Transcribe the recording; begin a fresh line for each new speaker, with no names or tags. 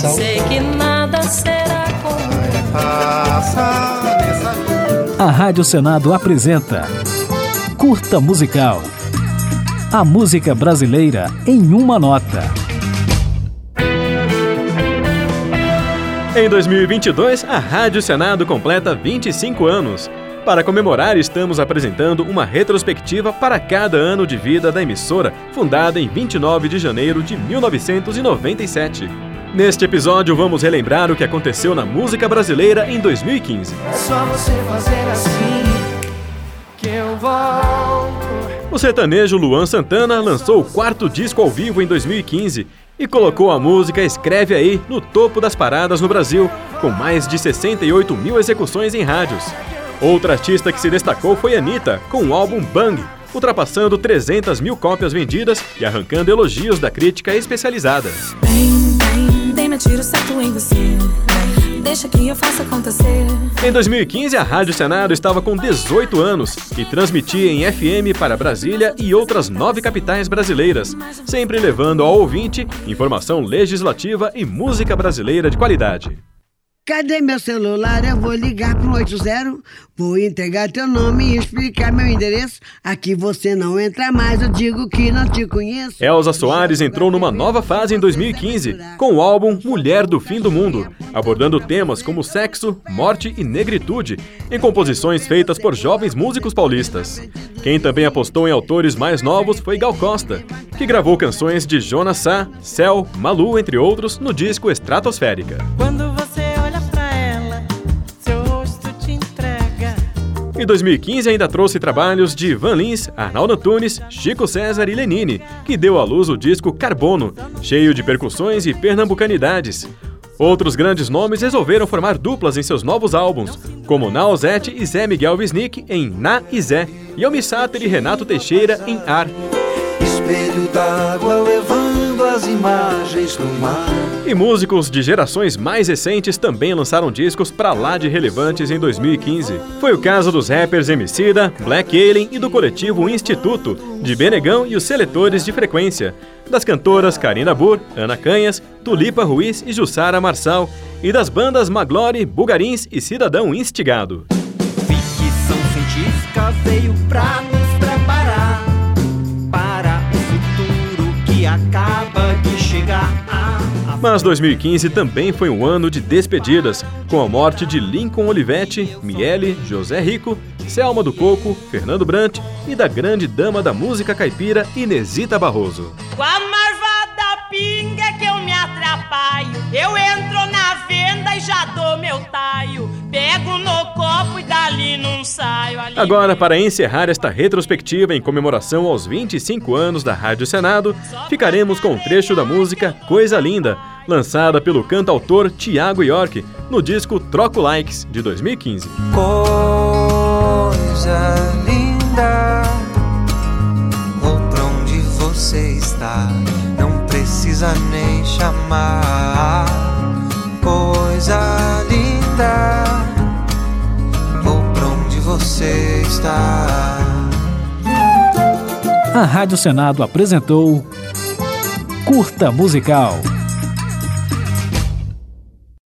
coração.
Sei que nada será como
Passa nessa vida.
A Rádio Senado apresenta Curta Musical. A música brasileira em uma nota.
Em 2022, a Rádio Senado completa 25 anos. Para comemorar, estamos apresentando uma retrospectiva para cada ano de vida da emissora, fundada em 29 de janeiro de 1997. Neste episódio, vamos relembrar o que aconteceu na música brasileira em 2015.
É só você fazer assim que eu volto.
O sertanejo Luan Santana lançou o quarto disco ao vivo em 2015 e colocou a música Escreve Aí no topo das paradas no Brasil, com mais de 68 mil execuções em rádios. Outra artista que se destacou foi Anitta, com o álbum Bang, ultrapassando 300 mil cópias vendidas e arrancando elogios da crítica especializada.
Vem, certo em você. Deixa que eu faça acontecer.
Em 2015, a Rádio Senado estava com 18 anos e transmitia em FM para Brasília e outras nove capitais brasileiras, sempre levando ao ouvinte informação legislativa e música brasileira de qualidade.
Cadê meu celular? Eu vou ligar pro 80. Vou entregar teu nome e explicar meu endereço. Aqui você não entra mais, eu digo que não te conheço.
Elza Soares entrou numa nova fase em 2015, com o álbum Mulher do Fim do Mundo, abordando temas como sexo, morte e negritude, em composições feitas por jovens músicos paulistas. Quem também apostou em autores mais novos foi Gal Costa, que gravou canções de Jonas Sá, Céu, Malu, entre outros, no disco Estratosférica.
Quando
Em 2015 ainda trouxe trabalhos de Van Lins, Arnaldo Antunes, Chico César e Lenine, que deu à luz o disco Carbono, cheio de percussões e pernambucanidades. Outros grandes nomes resolveram formar duplas em seus novos álbuns, como Naozete e Zé Miguel Wisnik em Na e Zé, e Sater e Renato Teixeira em Ar.
Espelho d'água as imagens do mar.
E músicos de gerações mais recentes também lançaram discos pra lá de relevantes em 2015. Foi o caso dos rappers Emicida, Black Alien e do coletivo Instituto, de Benegão e os Seletores de Frequência, das cantoras Karina Burr, Ana Canhas, Tulipa Ruiz e Jussara Marçal, e das bandas Maglore, Bugarins e Cidadão Instigado.
Ficção científica veio pra nos que acaba de chegar.
Mas 2015 também foi um ano de despedidas, com a morte de Lincoln Olivetti, Miele, José Rico, Selma do Coco, Fernando Brant e da grande dama da música caipira Inesita Barroso.
Com a marvada pinga que eu me atrapalho. Eu entro na venda e já dou meu taio.
Agora, para encerrar esta retrospectiva em comemoração aos 25 anos da Rádio Senado, ficaremos com um trecho da música Coisa Linda, lançada pelo cantautor Tiago York no disco Troco Likes de 2015.
Coisa linda, vou pra onde você está, não precisa nem chamar. Coisa está.
A Rádio Senado apresentou Curta Musical.